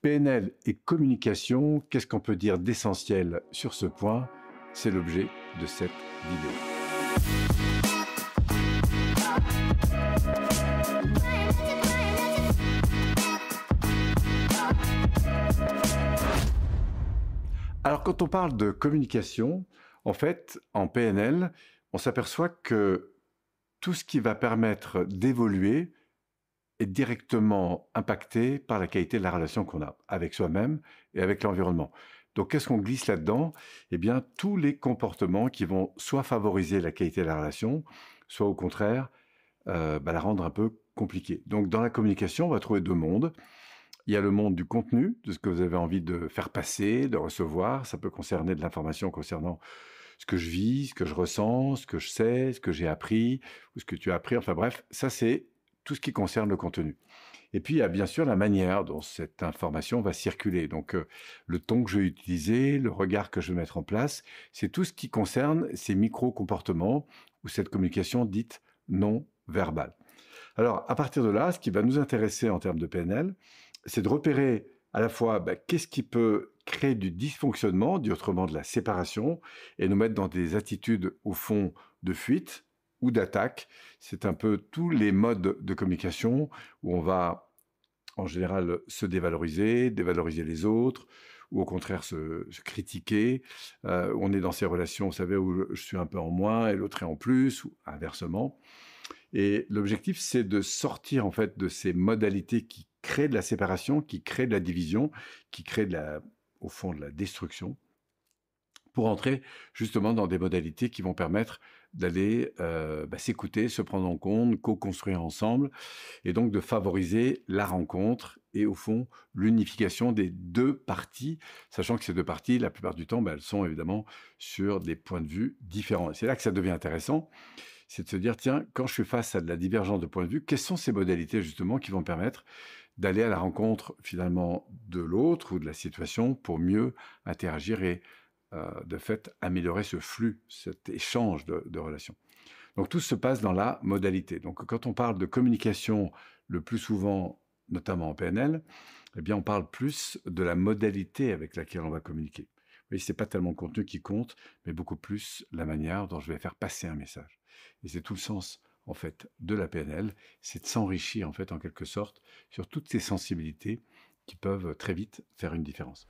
PNL et communication, qu'est-ce qu'on peut dire d'essentiel sur ce point? C'est l'objet de cette vidéo. Alors quand on parle de communication, en fait, en PNL, on s'aperçoit que tout ce qui va permettre d'évoluer, est directement impacté par la qualité de la relation qu'on a avec soi-même et avec l'environnement. Donc, qu'est-ce qu'on glisse là-dedans? Eh bien, tous les comportements qui vont soit favoriser la qualité de la relation, soit au contraire euh, bah, la rendre un peu compliquée. Donc, dans la communication, on va trouver deux mondes. Il y a le monde du contenu, de ce que vous avez envie de faire passer, de recevoir. Ça peut concerner de l'information concernant ce que je vis, ce que je ressens, ce que je sais, ce que j'ai appris, ou ce que tu as appris. Enfin bref, ça c'est tout ce qui concerne le contenu. Et puis, il y a bien sûr la manière dont cette information va circuler. Donc, euh, le ton que je vais utiliser, le regard que je vais mettre en place, c'est tout ce qui concerne ces micro-comportements ou cette communication dite non verbale. Alors, à partir de là, ce qui va nous intéresser en termes de PNL, c'est de repérer à la fois bah, qu'est-ce qui peut créer du dysfonctionnement, dit autrement de la séparation, et nous mettre dans des attitudes, au fond, de fuite, ou d'attaque. C'est un peu tous les modes de communication où on va en général se dévaloriser, dévaloriser les autres, ou au contraire se, critiquer. Euh, on est dans ces relations, vous savez, où je suis un peu en moins et l'autre est en plus, ou inversement. Et l'objectif, c'est de sortir en fait de ces modalités qui créent de la séparation, qui créent de la division, qui créent au fond de la destruction, pour entrer justement dans des modalités qui vont permettre d'aller euh, bah, s'écouter, se prendre en compte, co-construire ensemble, et donc de favoriser la rencontre et au fond l'unification des deux parties, sachant que ces deux parties, la plupart du temps, bah, elles sont évidemment sur des points de vue différents. c'est là que ça devient intéressant, c'est de se dire, tiens, quand je suis face à de la divergence de points de vue, quelles sont ces modalités justement qui vont permettre d'aller à la rencontre finalement de l'autre ou de la situation pour mieux interagir et de fait améliorer ce flux, cet échange de, relations. Donc tout se passe dans la modalité. Donc quand on parle de communication le plus souvent, notamment en PNL, eh bien on parle plus de la modalité avec laquelle on va communiquer. Oui, c'est pas tellement le contenu qui compte, mais beaucoup plus la manière dont je vais faire passer un message. Et c'est tout le sens en fait de la PNL, c'est de s'enrichir en fait en quelque sorte sur toutes ces sensibilités qui peuvent très vite faire une différence.